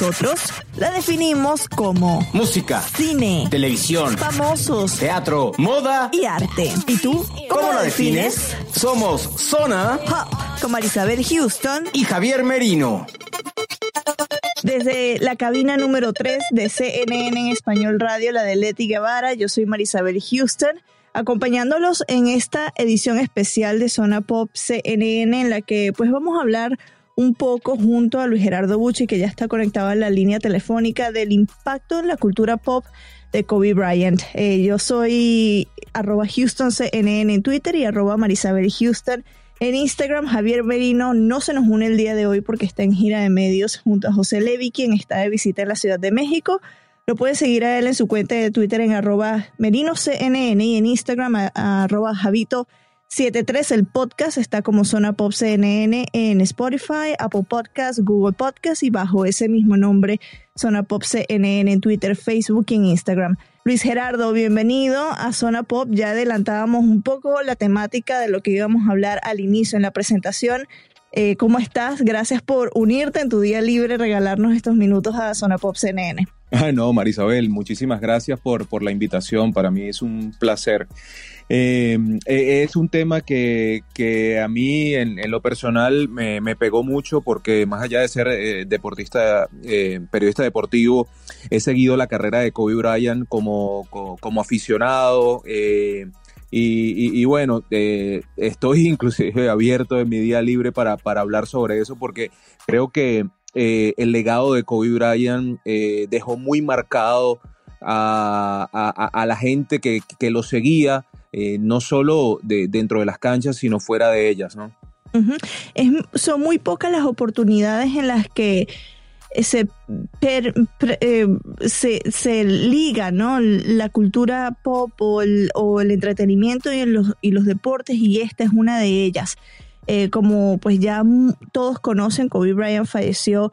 Nosotros la definimos como Música, cine, televisión, famosos teatro, moda. y arte. ¿Y tú? ¿Cómo la defines? Somos Zona Pop, con Marisabel Houston, y Javier Merino. desde la cabina número 3 de CNN en Español Radio, la de Leti Guevara. Yo soy Marisabel Houston, acompañándolos en esta edición especial de Zona Pop CNN, en la que pues vamos a hablar un poco junto a Luis Gerardo Bucci, que ya está conectado en la línea telefónica, del impacto en la cultura pop de Kobe Bryant. Eh, yo soy arroba en Twitter y arroba Marisabel Houston en Instagram. Javier Merino no se nos une el día de hoy porque está en gira de medios junto a José Levi, quien está de visita en la Ciudad de México. Lo puede seguir a él en su cuenta de Twitter en merinoCNN y en Instagram a, a arroba Javito 73. El podcast está como Zona Pop CNN en Spotify, Apple Podcasts, Google Podcasts y bajo ese mismo nombre Zona Pop CNN en Twitter, Facebook y Instagram. Luis Gerardo, bienvenido a Zona Pop. Ya adelantábamos un poco la temática de lo que íbamos a hablar al inicio en la presentación. Eh, ¿Cómo estás? Gracias por unirte en tu día libre, regalarnos estos minutos a Zona Pop CNN. Ay, no, Marisabel, muchísimas gracias por, por la invitación. Para mí es un placer. Eh, eh, es un tema que, que a mí en, lo personal me, me, pegó mucho porque más allá de ser eh, deportista, periodista deportivo, he seguido la carrera de Kobe Bryant como, como, aficionado. Y, y, bueno, eh, estoy inclusive abierto en mi día libre para, para hablar sobre eso porque creo que eh, el legado de Kobe Bryant eh, dejó muy marcado a, a, a la gente que, que, lo seguía, no solo de, dentro de las canchas, sino fuera de ellas, ¿no? Son muy pocas las oportunidades en las que se, per, eh, se, se, liga ¿no? la cultura pop o el, entretenimiento y los, y los, deportes y esta es una de ellas. Eh, como pues ya todos conocen, Kobe Bryant falleció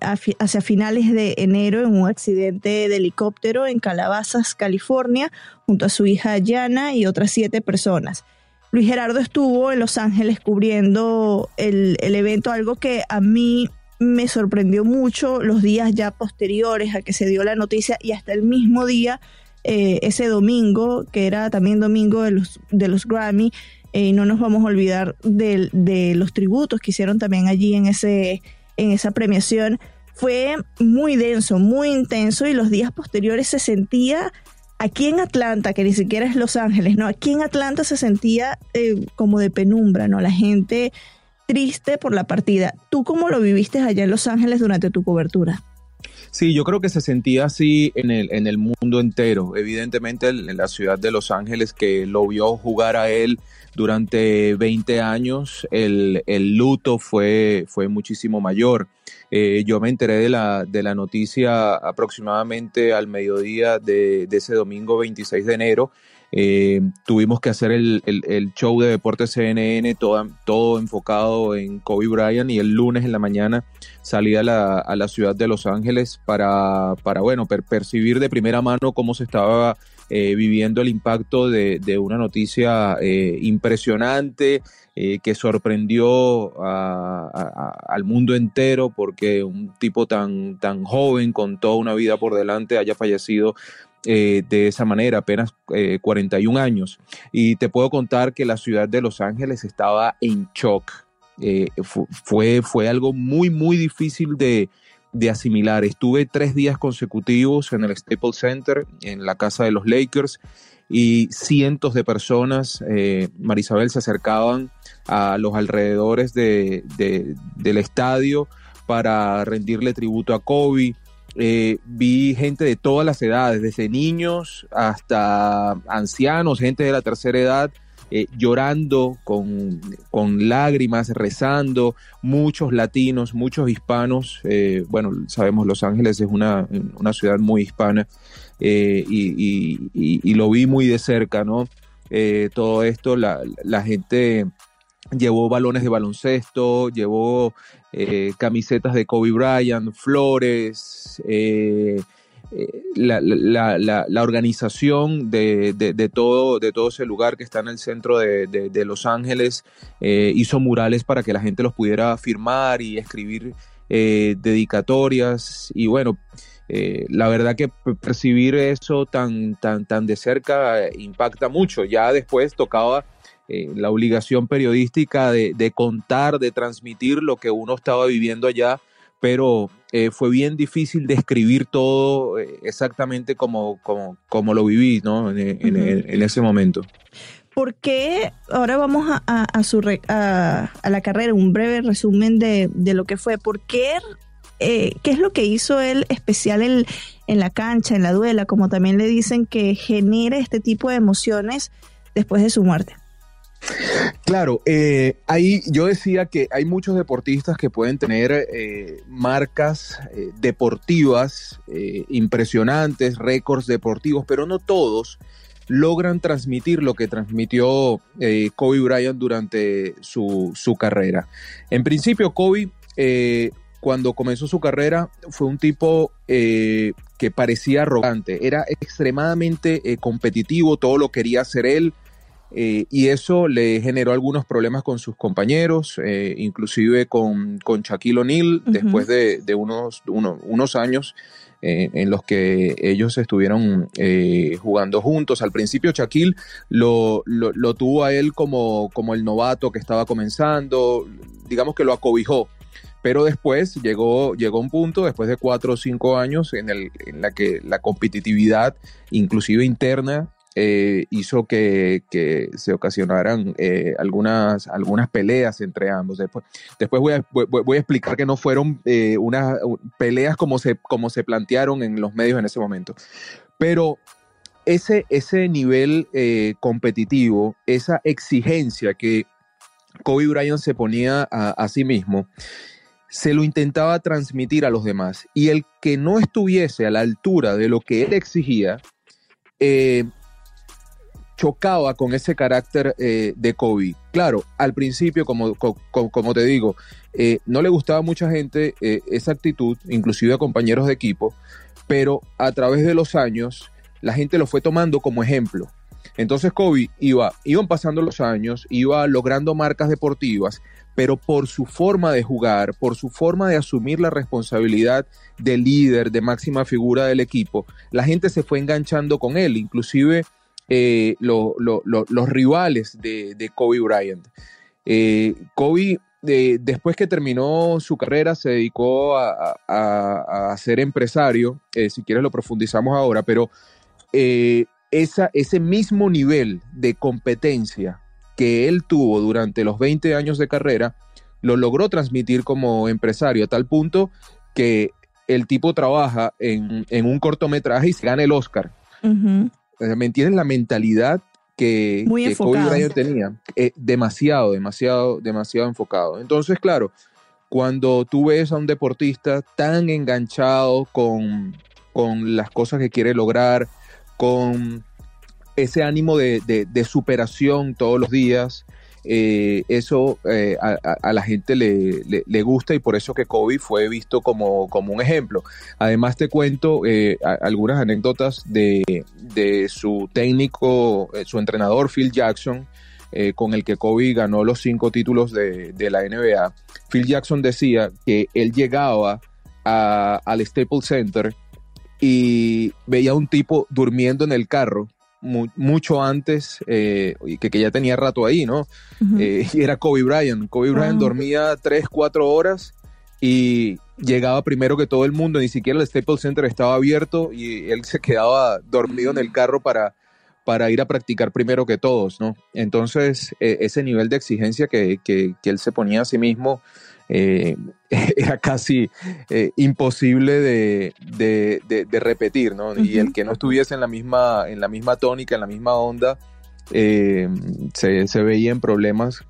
hacia finales de enero en un accidente de helicóptero en Calabazas, California, junto a su hija Yana y otras siete personas. Luis Gerardo estuvo en Los Ángeles cubriendo el, el evento, algo que a mí me sorprendió mucho los días ya posteriores a que se dio la noticia y hasta el mismo día, eh, ese domingo, que era también domingo de los, de los Grammy, eh, y no nos vamos a olvidar de, de, los tributos que hicieron también allí en, ese, en esa premiación, fue muy denso, muy intenso y los días posteriores se sentía aquí en Atlanta, que ni siquiera es Los Ángeles, no, aquí en Atlanta se sentía eh, como de penumbra, ¿no? La gente triste por la partida. ¿Tú cómo lo viviste allá en Los Ángeles durante tu cobertura? Sí, yo creo que se sentía así en el, en el mundo entero. Evidentemente en la ciudad de Los Ángeles que lo vio jugar a él durante 20 años, el, el luto fue, fue muchísimo mayor. Eh, yo me enteré de la, de la noticia aproximadamente al mediodía de, ese domingo 26 de enero eh, tuvimos que hacer el, el, show de Deportes CNN, todo, todo enfocado en Kobe Bryant y el lunes en la mañana salí a la, a la ciudad de Los Ángeles para, para bueno, per, percibir de primera mano cómo se estaba eh, viviendo el impacto de, de una noticia eh, impresionante eh, que sorprendió al mundo entero porque un tipo tan, tan joven con toda una vida por delante haya fallecido de esa manera, apenas eh, 41 años. Y te puedo contar que la ciudad de Los Ángeles estaba en shock. Fue, fue algo muy, muy difícil de, de, asimilar. Estuve tres días consecutivos en el Staples Center, en la casa de los Lakers, y cientos de personas, eh, Marisabel, se acercaban a los alrededores de, del estadio para rendirle tributo a Kobe. Eh, vi gente de todas las edades, desde niños hasta ancianos, gente de la tercera edad, eh, llorando con, lágrimas, rezando, muchos latinos, muchos hispanos. Eh, bueno, sabemos Los Ángeles es una, ciudad muy hispana y, lo vi muy de cerca, ¿no? todo esto, la, la gente llevó balones de baloncesto, llevó eh, camisetas de Kobe Bryant, flores, eh, eh, la, organización de, todo, de todo ese lugar que está en el centro de, Los Ángeles hizo murales para que la gente los pudiera firmar y escribir dedicatorias y bueno, la verdad que percibir eso tan, tan, tan de cerca impacta mucho. Ya después tocaba eh, la obligación periodística de, contar, de transmitir lo que uno estaba viviendo allá, pero eh, fue bien difícil describir todo eh, exactamente como, como, lo viví ¿no? en, ese momento. ¿Por qué? Ahora vamos a, su a, la carrera, un breve resumen de, lo que fue. ¿Por qué? ¿Qué es lo que hizo él especial en, en la cancha, en la duela, como también le dicen, que genera este tipo de emociones después de su muerte? Claro, eh, ahí yo decía que hay muchos deportistas que pueden tener eh, marcas eh, deportivas impresionantes, récords deportivos, pero no todos logran transmitir lo que transmitió Kobe Bryant durante su, su, carrera. En principio, Kobe, cuando comenzó su carrera, fue un tipo que parecía arrogante, era extremadamente competitivo, todo lo quería hacer él eh, y eso le generó algunos problemas con sus compañeros, eh, inclusive con, con Shaquille O'Neal, después de, unos, unos años eh, en los que ellos estuvieron jugando juntos. Al principio Shaquille lo, lo, tuvo a él como, como el novato que estaba comenzando, digamos que lo acobijó. Pero después llegó, llegó un punto, después de cuatro o cinco años, en, el, en la que la competitividad, inclusive interna, eh, hizo que, se ocasionaran eh, algunas, algunas peleas entre ambos. Después, después voy, a, voy, a explicar que no fueron eh, unas peleas como se, como se plantearon en los medios en ese momento. Pero ese, ese nivel competitivo, esa exigencia que Kobe Bryant se ponía a, sí mismo, se lo intentaba transmitir a los demás. Y el que no estuviese a la altura de lo que él exigía, chocaba con ese carácter eh, de Kobe. Claro, al principio, como, como, te digo, eh, no le gustaba a mucha gente eh, esa actitud, inclusive a compañeros de equipo, pero a través de los años la gente lo fue tomando como ejemplo. Entonces Kobe iba, iban pasando los años, iba logrando marcas deportivas, pero por su forma de jugar, por su forma de asumir la responsabilidad de líder, de máxima figura del equipo, la gente se fue enganchando con él, inclusive eh, los rivales de, Kobe Bryant. Eh, Kobe, después que terminó su carrera, se dedicó a, ser empresario, eh, si quieres lo profundizamos ahora, pero esa, ese mismo nivel de competencia que él tuvo durante los 20 años de carrera, lo logró transmitir como empresario a tal punto que el tipo trabaja en, un cortometraje y se gana el Oscar. ¿Me entiendes la mentalidad que, Kobe Bryant tenía? Eh, demasiado, demasiado, demasiado enfocado. Entonces, claro, cuando tú ves a un deportista tan enganchado con, con las cosas que quiere lograr, con ese ánimo de, de superación todos los días, eh, eso eh, a, la gente le, le, gusta y por eso que Kobe fue visto como, como un ejemplo. Además te cuento eh, algunas anécdotas de, de, su técnico, su entrenador Phil Jackson, con el que Kobe ganó los cinco títulos de, de, la NBA. Phil Jackson decía que él llegaba al Staples Center y veía a un tipo durmiendo en el carro mucho antes, eh, que, que, ya tenía rato ahí, ¿no? Eh, y era Kobe Bryant. Kobe Bryant ah. dormía 3, 4 horas y llegaba primero que todo el mundo, ni siquiera el Staples Center estaba abierto y él se quedaba dormido en el carro para, para ir a practicar primero que todos, ¿no? Entonces, e, ese nivel de exigencia que, que, él se ponía a sí mismo eh, era casi eh, imposible de, de, repetir, ¿no? Y el que no estuviese en la misma, en la misma tónica, en la misma onda, eh, se, se, veía en problemas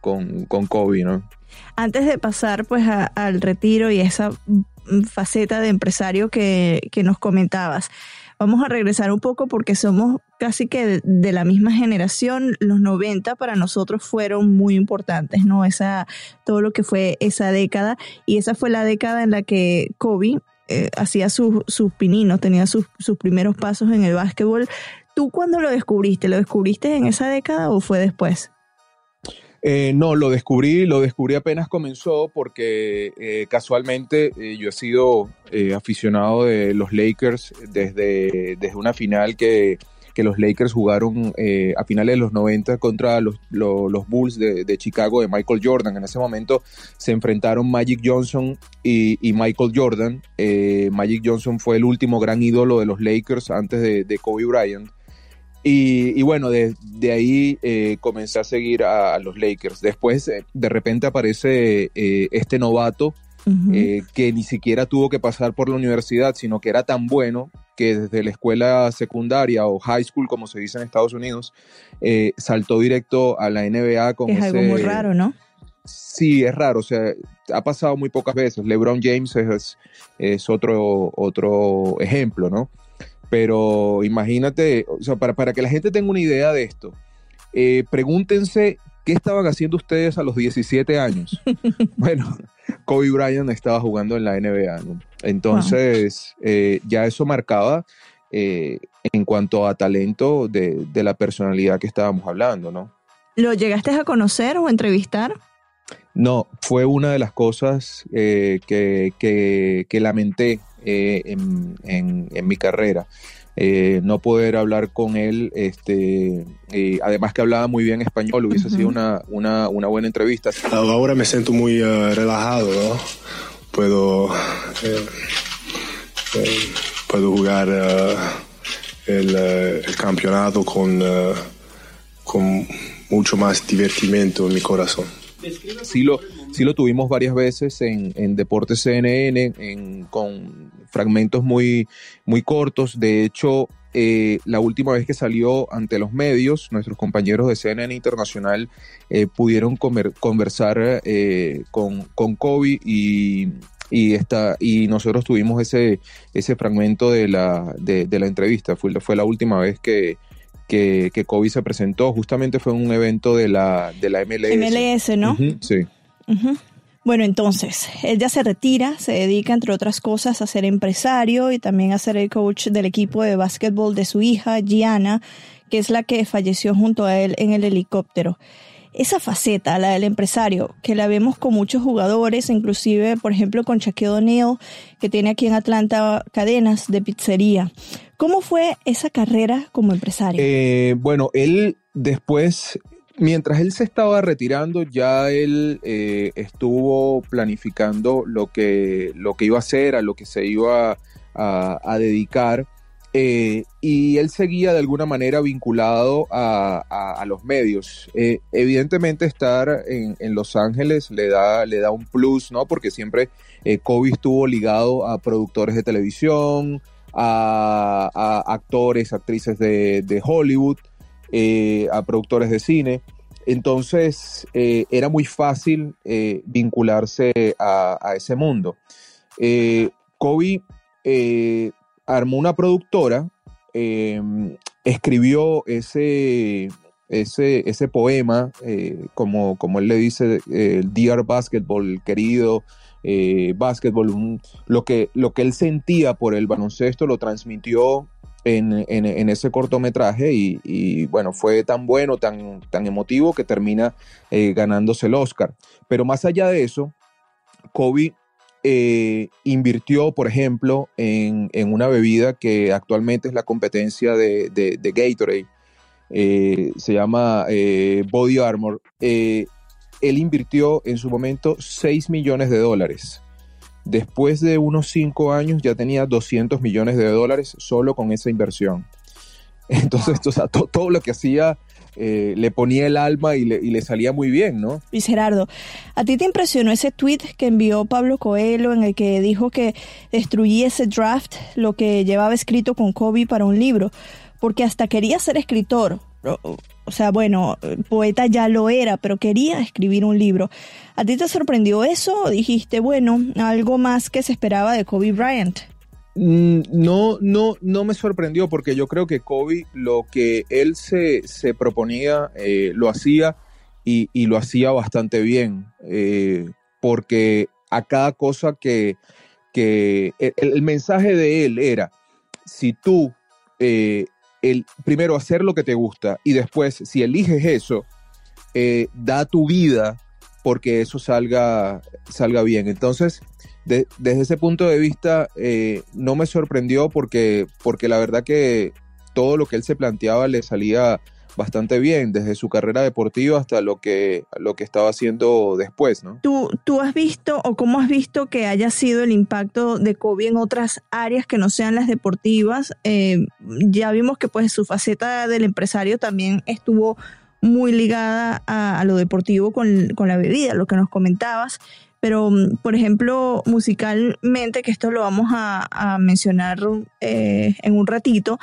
con, con COVID, ¿no? Antes de pasar pues al retiro y esa faceta de empresario que, que nos comentabas, Vamos a regresar un poco porque somos casi que de, la misma generación. Los 90 para nosotros fueron muy importantes, ¿no? Esa, todo lo que fue esa década. Y esa fue la década en la que Kobe eh, hacía sus, sus pininos, tenía sus, sus primeros pasos en el básquetbol. ¿Tú cuándo lo descubriste? ¿Lo descubriste en esa década o fue después? Eh, no, lo descubrí, lo descubrí apenas comenzó porque eh, casualmente eh, yo he sido aficionado de los Lakers desde, desde una final que, los Lakers jugaron a finales de los 90 contra los, Bulls de, Chicago de Michael Jordan. En ese momento se enfrentaron Magic Johnson y, Michael Jordan. Magic Johnson fue el último gran ídolo de los Lakers antes de, de Kobe Bryant. Y, bueno, de, ahí eh, comencé a seguir a, los Lakers. Después, eh, de repente aparece eh, este novato que ni siquiera tuvo que pasar por la universidad, sino que era tan bueno que desde la escuela secundaria o high school, como se dice en Estados Unidos, saltó directo a la NBA. Con es algo muy raro, ¿no? Sí, es raro, o sea, ha pasado muy pocas veces. LeBron James es, es otro, otro ejemplo, ¿no? Pero imagínate, o sea, para, para que la gente tenga una idea de esto, eh, pregúntense qué estaban haciendo ustedes a los 17 años. bueno, Kobe Bryant estaba jugando en la NBA, ¿no? Entonces, eh, ya eso marcaba eh, en cuanto a talento de, de, la personalidad que estábamos hablando, ¿no? ¿Lo llegaste a conocer o entrevistar? No, fue una de las cosas que, que, que lamenté eh, en, mi carrera. Eh, no poder hablar con él, este, además que hablaba muy bien español, hubiese sido una, una, una, buena entrevista. Ahora me siento muy eh, relajado, Puedo, puedo jugar el, campeonato con, con mucho más divertimento en mi corazón. Sí lo, sí lo tuvimos varias veces en, en Deportes CNN, en, con fragmentos muy, muy cortos. De hecho, eh, la última vez que salió ante los medios, nuestros compañeros de CNN Internacional eh, pudieron conversar eh, con, con Kobe y, y, y nosotros tuvimos ese, ese fragmento de la, de, la entrevista. Fue, fue la última vez que, que, que, Kobe se presentó. Justamente fue un evento de la, de la MLS. MLS, ¿no? sí. Bueno, entonces, él ya se retira, se dedica, entre otras cosas, a ser empresario y también a ser el coach del equipo de básquetbol de su hija, Gianna, que es la que falleció junto a él en el helicóptero. Esa faceta, la del empresario, que la vemos con muchos jugadores, inclusive, por ejemplo, con Shaquille O'Neal, que tiene aquí en Atlanta cadenas de pizzería. ¿Cómo fue esa carrera como empresario? Eh, bueno, él después mientras él se estaba retirando, ya él eh, estuvo planificando lo que, lo que iba a hacer, a lo que se iba a, dedicar. Eh, y él seguía de alguna manera vinculado a, los medios. Eh, evidentemente estar en, Los Ángeles le da, le da un plus, ¿no? Porque siempre Kobe estuvo ligado a productores de televisión, a, actores, actrices de, de Hollywood. Eh, a productores de cine. Entonces eh, era muy fácil eh, vincularse a, ese mundo. Kobe armó una productora, escribió ese, ese, ese poema, como, como él le dice, el Dear Basketball, querido Basketball, lo, que, lo que él sentía por el baloncesto lo transmitió en, ese cortometraje y, bueno, fue tan bueno, tan, tan emotivo que termina eh, ganándose el Oscar. Pero más allá de eso, Kobe eh, invirtió, por ejemplo, en, una bebida que actualmente es la competencia de, de, Gatorade, eh, se llama Body Armor. él invirtió en su momento 6 millones de dólares Después de unos cinco años ya tenía 200 millones de dólares solo con esa inversión. Entonces, todo, lo que hacía eh, le ponía el alma y le, salía muy bien, ¿no? Luis Gerardo, ¿a ti te impresionó ese tweet que envió Pablo Coelho en el que dijo que destruía ese draft, lo que llevaba escrito con Kobe para un libro? Porque hasta quería ser escritor. O sea, bueno, poeta ya lo era, pero quería escribir un libro. ¿A ti te sorprendió eso o dijiste, bueno, algo más que se esperaba de Kobe Bryant? Mm, no, no, no me sorprendió porque yo creo que Kobe lo que él se, proponía eh, lo hacía y, lo hacía bastante bien eh, porque a cada cosa que, que el, mensaje de él era, si tú, eh, el, primero hacer lo que te gusta y después si eliges eso, da tu vida porque eso salga, salga bien. Entonces, desde ese punto de vista, eh, no me sorprendió porque, porque la verdad que todo lo que él se planteaba le salía bastante bien, desde su carrera deportiva hasta lo que, lo que estaba haciendo después, ¿no? ¿Tú, ¿Tú has visto o cómo has visto que haya sido el impacto de Kobe en otras áreas que no sean las deportivas? Eh, ya vimos que pues su faceta del empresario también estuvo muy ligada a, lo deportivo con, con, la bebida, lo que nos comentabas pero por ejemplo musicalmente, que esto lo vamos a, mencionar eh, en un ratito,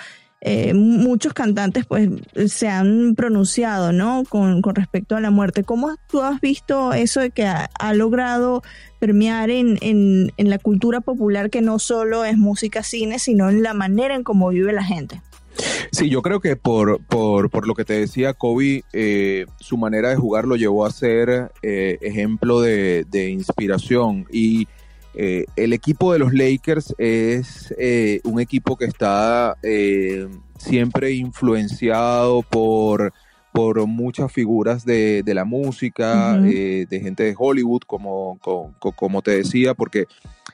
eh, muchos cantantes pues se han pronunciado, ¿no? Con, respecto a la muerte. ¿Cómo tú has visto eso de que ha, logrado permear en, en, en, la cultura popular que no solo es música, cine, sino en la manera en cómo vive la gente? Sí, yo creo que por, por, lo que te decía, Kobe, eh, su manera de jugar lo llevó a ser eh, ejemplo de, inspiración. Y eh, el equipo de los Lakers es un equipo que está siempre influenciado por, por muchas figuras de, la música, de gente de Hollywood, como, como, como te decía, porque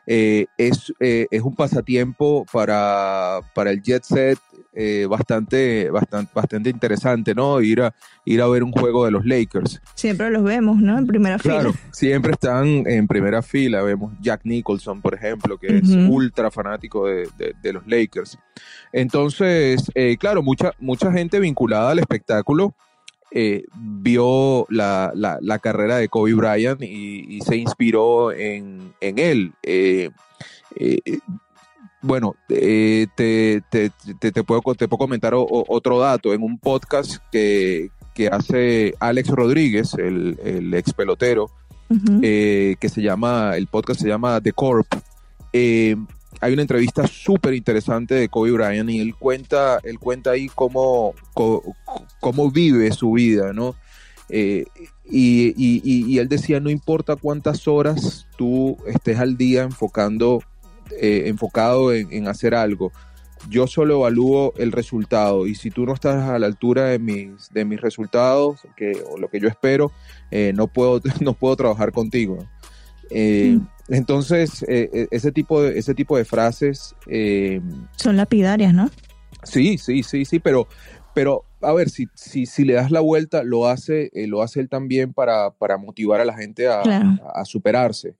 es, es un pasatiempo para, para el jet set eh, bastante, bastante, bastante interesante, ¿no? Ir a, ir a ver un juego de los Lakers. Siempre los vemos, ¿no? En primera fila. Claro, siempre están en primera fila. Vemos Jack Nicholson, por ejemplo, que es ultra fanático de, los Lakers. Entonces, eh, claro, mucha, mucha gente vinculada al espectáculo. Eh, vio la, la, carrera de Kobe Bryant y, se inspiró en, en él. Eh, bueno, eh, te, te, te, puedo, te puedo comentar otro dato. En un podcast que, hace Alex Rodríguez, el, ex pelotero, que se llama, el podcast se llama The Corp. Eh, hay una entrevista súper interesante de Kobe Bryant y él cuenta, él cuenta ahí cómo, cómo, vive su vida, ¿no? y, y, él decía, no importa cuántas horas tú estés al día enfocando eh, enfocado en, hacer algo. Yo solo evalúo el resultado y si tú no estás a la altura de mis, de mis resultados que, o lo que yo espero, eh, no, puedo, no puedo trabajar contigo. Eh, Entonces, ese, tipo de, ese tipo de frases... Son lapidarias, ¿no? Sí, sí, sí, sí, pero, pero a ver, si, si, si le das la vuelta, lo hace, lo hace él también para, para motivar a la gente a, a superarse.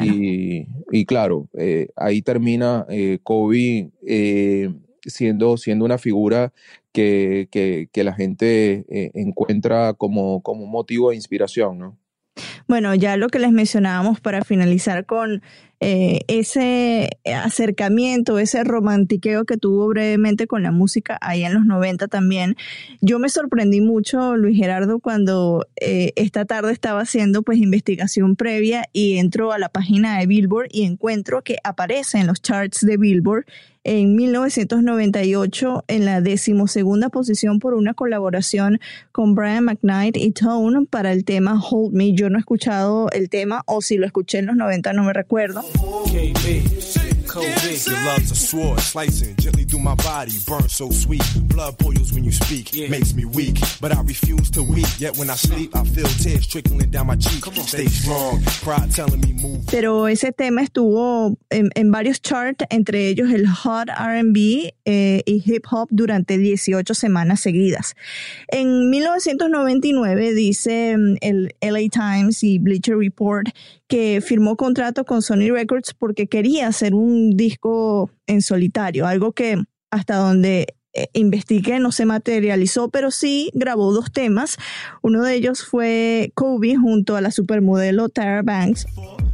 Y, claro, eh, ahí termina eh, Kobe eh, siendo, siendo una figura que, que, la gente encuentra como, como motivo de inspiración, ¿no? Bueno, ya lo que les mencionábamos para finalizar con eh, ese acercamiento, ese romantiqueo que tuvo brevemente con la música ahí en los 90 también. Yo me sorprendí mucho, Luis Gerardo, cuando eh, esta tarde estaba haciendo pues investigación previa y entro a la página de Billboard y encuentro que aparece en los charts de Billboard en 1998 en la decimosegunda posición por una colaboración con Brian McKnight y Tone para el tema Hold Me. Yo no he escuchado el tema o si lo escuché en los 90 no me recuerdo. KB. Your love's a sword, slicing gently through my body, burn so sweet. Blood boils when you speak, yeah. makes me weak, but I refuse to weep. Yet when I sleep, I feel tears trickling down my cheek. Stay strong, pride telling me move. Pero ese tema estuvo en, en varios charts, entre ellos el Hot R&B eh, y Hip Hop durante 18 semanas seguidas. En 1999 dice mm, el LA Times y Bleacher Report que firmó contrato con Sony Records porque quería hacer un disco en solitario, algo que hasta donde eh, investigué, no se materializó, pero sí grabó dos temas. Uno de ellos fue Kobe junto a la supermodelo Tara Banks.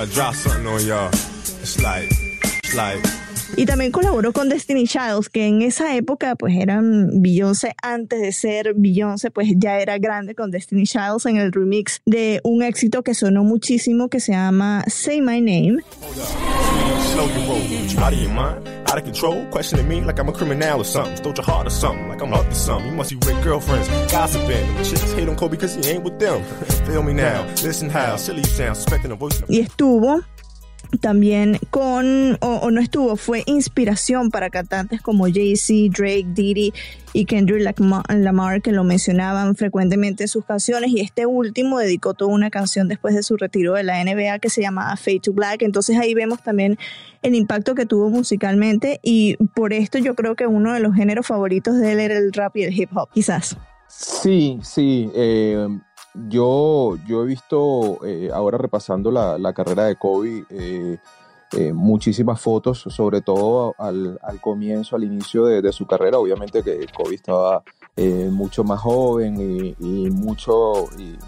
I drop something on y'all. It's like, it's like. Y también colaboró con Destiny Childs, que en esa época pues eran Beyoncé, antes de ser Beyoncé, pues ya era grande con Destiny Childs en el remix de un éxito que sonó muchísimo que se llama Say My Name. Y estuvo también con, o, no estuvo, fue inspiración para cantantes como Jay-Z, Drake, Diddy y Kendrick Lamar, que lo mencionaban frecuentemente en sus canciones. Y este último dedicó toda una canción después de su retiro de la NBA que se llama Fade to Black. Entonces ahí vemos también el impacto que tuvo musicalmente. Y por esto yo creo que uno de los géneros favoritos de él era el rap y el hip hop, quizás. Sí, sí. Eh, yo, yo he visto, eh, ahora repasando la, la, carrera de Kobe, eh, eh, muchísimas fotos, sobre todo al, al comienzo, al inicio de, de, su carrera. Obviamente que Kobe estaba mucho más joven y, y mucho, y,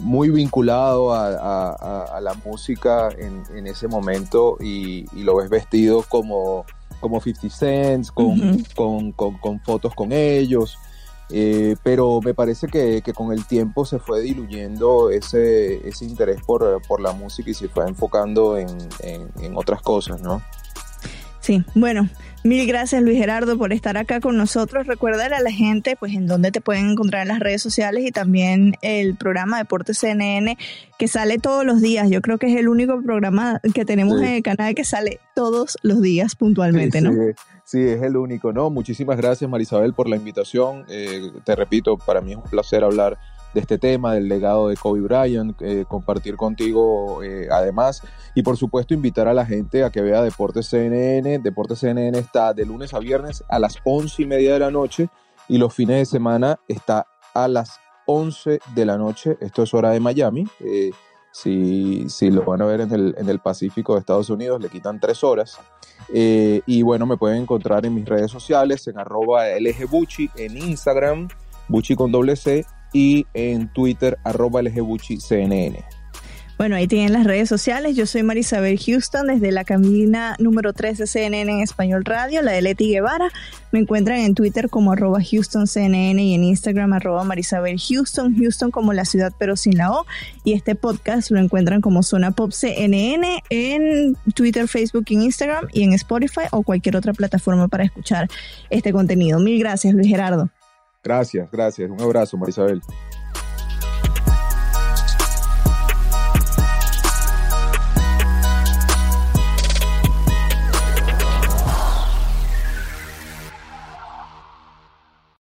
muy vinculado a, a, a, la música en, en ese momento y, y, lo ves vestido como, como 50 Cent, con, uh -huh. con, con, con fotos con ellos. Eh, pero me parece que, con el tiempo se fue diluyendo ese, ese interés por, la música y se fue enfocando en, en, en, otras cosas, ¿no? Sí, bueno, mil gracias Luis Gerardo por estar acá con nosotros. Recuerda a la gente pues en dónde te pueden encontrar en las redes sociales y también el programa Deportes CNN que sale todos los días. Yo creo que es el único programa que tenemos sí. en el canal que sale todos los días puntualmente, sí, ¿no? Sí. Sí, es el único, ¿no? Muchísimas gracias, Marisabel, por la invitación. Eh, te repito, para mí es un placer hablar de este tema, del legado de Kobe Bryant, eh, compartir contigo eh, además y por supuesto invitar a la gente a que vea Deportes CNN. Deportes CNN está de lunes a viernes a las once y media de la noche y los fines de semana está a las 11 de la noche. Esto es hora de Miami. Eh, si, si, lo van a ver en el, en el, Pacífico de Estados Unidos, le quitan tres horas. Eh, y bueno, me pueden encontrar en mis redes sociales, en arroba LGBuchi, en Instagram, Buchi con doble C, y en Twitter, arroba LGBuchi CNN. Bueno, ahí tienen las redes sociales. Yo soy Marisabel Houston desde la cabina número 3 de CNN en Español Radio, la de Leti Guevara. Me encuentran en Twitter como arroba HoustonCNN y en Instagram arroba Marisabel Houston, Houston como la ciudad pero sin la O. Y este podcast lo encuentran como Zona Pop CNN en Twitter, Facebook e Instagram y en Spotify o cualquier otra plataforma para escuchar este contenido. Mil gracias, Luis Gerardo. Gracias, gracias. Un abrazo, Marisabel.